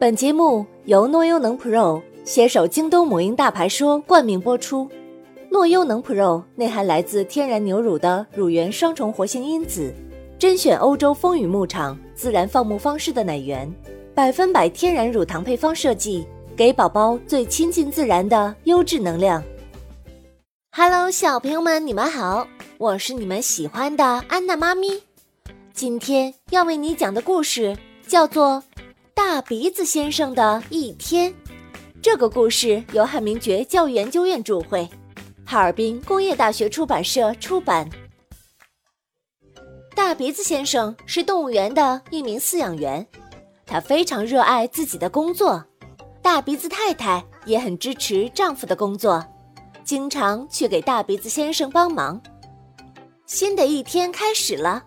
本节目由诺优能 Pro 携手京东母婴大牌说冠名播出。诺优能 Pro 内含来自天然牛乳的乳源双重活性因子，甄选欧洲风雨牧场自然放牧方式的奶源，百分百天然乳糖配方设计，给宝宝最亲近自然的优质能量。Hello，小朋友们，你们好，我是你们喜欢的安娜妈咪。今天要为你讲的故事叫做。大鼻子先生的一天，这个故事由汉明觉教育研究院主绘，哈尔滨工业大学出版社出版。大鼻子先生是动物园的一名饲养员，他非常热爱自己的工作。大鼻子太太也很支持丈夫的工作，经常去给大鼻子先生帮忙。新的一天开始了，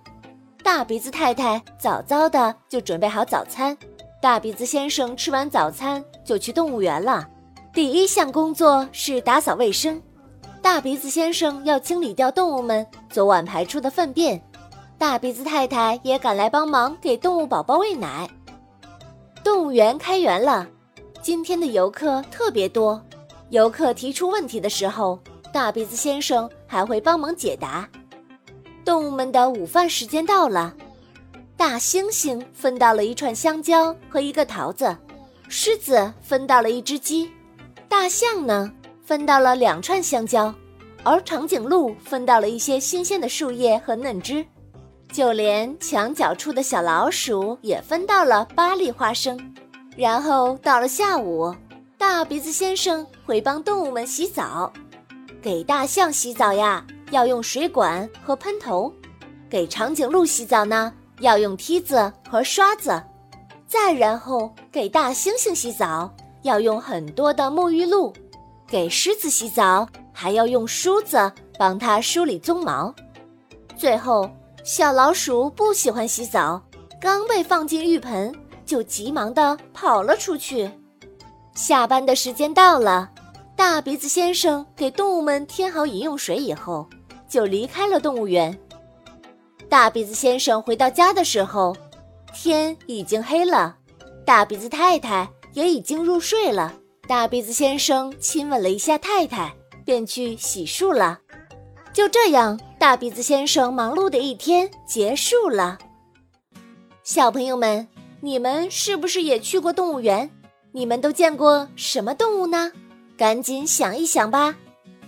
大鼻子太太早早的就准备好早餐。大鼻子先生吃完早餐就去动物园了。第一项工作是打扫卫生。大鼻子先生要清理掉动物们昨晚排出的粪便。大鼻子太太也赶来帮忙给动物宝宝喂奶。动物园开园了，今天的游客特别多。游客提出问题的时候，大鼻子先生还会帮忙解答。动物们的午饭时间到了。大猩猩分到了一串香蕉和一个桃子，狮子分到了一只鸡，大象呢分到了两串香蕉，而长颈鹿分到了一些新鲜的树叶和嫩枝，就连墙角处的小老鼠也分到了八粒花生。然后到了下午，大鼻子先生会帮动物们洗澡，给大象洗澡呀要用水管和喷头，给长颈鹿洗澡呢。要用梯子和刷子，再然后给大猩猩洗澡要用很多的沐浴露，给狮子洗澡还要用梳子帮它梳理鬃毛。最后，小老鼠不喜欢洗澡，刚被放进浴盆就急忙地跑了出去。下班的时间到了，大鼻子先生给动物们添好饮用水以后，就离开了动物园。大鼻子先生回到家的时候，天已经黑了，大鼻子太太也已经入睡了。大鼻子先生亲吻了一下太太，便去洗漱了。就这样，大鼻子先生忙碌的一天结束了。小朋友们，你们是不是也去过动物园？你们都见过什么动物呢？赶紧想一想吧。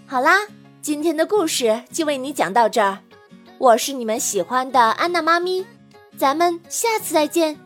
好啦，今天的故事就为你讲到这儿。我是你们喜欢的安娜妈咪，咱们下次再见。